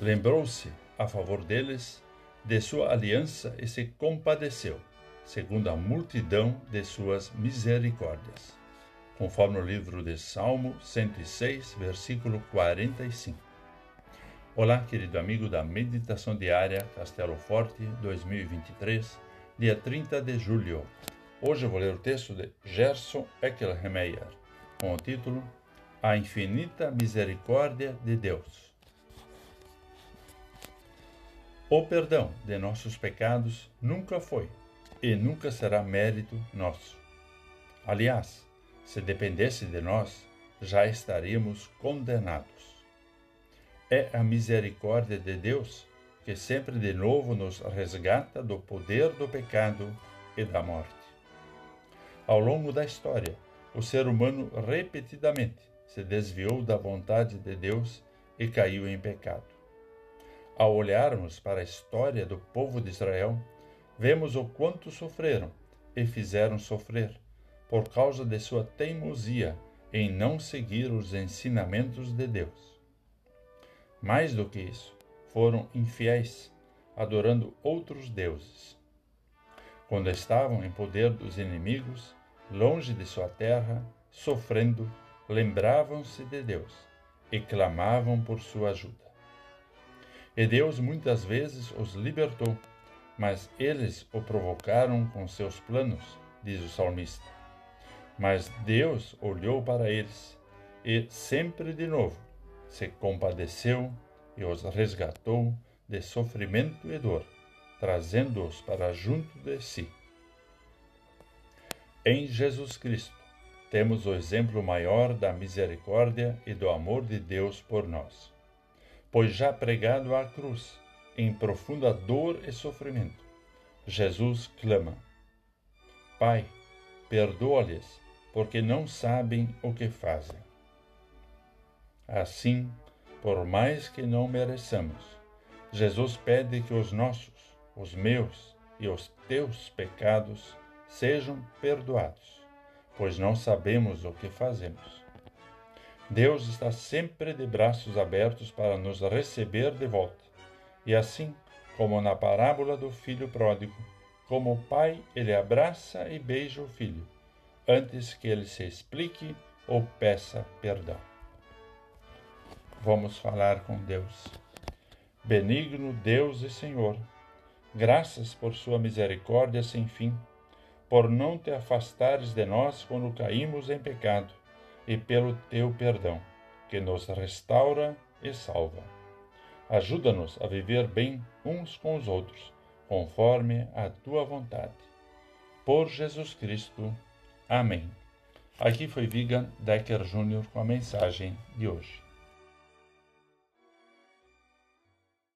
lembrou-se a favor deles de sua aliança e se compadeceu, segundo a multidão de suas misericórdias, conforme o livro de Salmo 106, versículo 45. Olá, querido amigo da Meditação Diária Castelo Forte 2023, dia 30 de julho. Hoje eu vou ler o texto de Gerson Eckelmeyer, com o título A Infinita Misericórdia de Deus. O perdão de nossos pecados nunca foi e nunca será mérito nosso. Aliás, se dependesse de nós, já estaríamos condenados. É a misericórdia de Deus que sempre de novo nos resgata do poder do pecado e da morte. Ao longo da história, o ser humano repetidamente se desviou da vontade de Deus e caiu em pecado. Ao olharmos para a história do povo de Israel, vemos o quanto sofreram e fizeram sofrer por causa de sua teimosia em não seguir os ensinamentos de Deus. Mais do que isso, foram infiéis, adorando outros deuses. Quando estavam em poder dos inimigos, longe de sua terra, sofrendo, lembravam-se de Deus e clamavam por sua ajuda. E Deus muitas vezes os libertou, mas eles o provocaram com seus planos, diz o salmista. Mas Deus olhou para eles e, sempre de novo, se compadeceu e os resgatou de sofrimento e dor, trazendo-os para junto de si. Em Jesus Cristo, temos o exemplo maior da misericórdia e do amor de Deus por nós pois já pregado à cruz, em profunda dor e sofrimento, Jesus clama: Pai, perdoa-lhes, porque não sabem o que fazem. Assim, por mais que não mereçamos, Jesus pede que os nossos, os meus e os teus pecados sejam perdoados, pois não sabemos o que fazemos. Deus está sempre de braços abertos para nos receber de volta. E assim, como na parábola do filho pródigo, como o pai, ele abraça e beija o filho, antes que ele se explique ou peça perdão. Vamos falar com Deus. Benigno Deus e Senhor, graças por sua misericórdia sem fim, por não te afastares de nós quando caímos em pecado e pelo teu perdão, que nos restaura e salva. Ajuda-nos a viver bem uns com os outros, conforme a tua vontade. Por Jesus Cristo. Amém. Aqui foi Vigan Decker Jr. com a mensagem de hoje.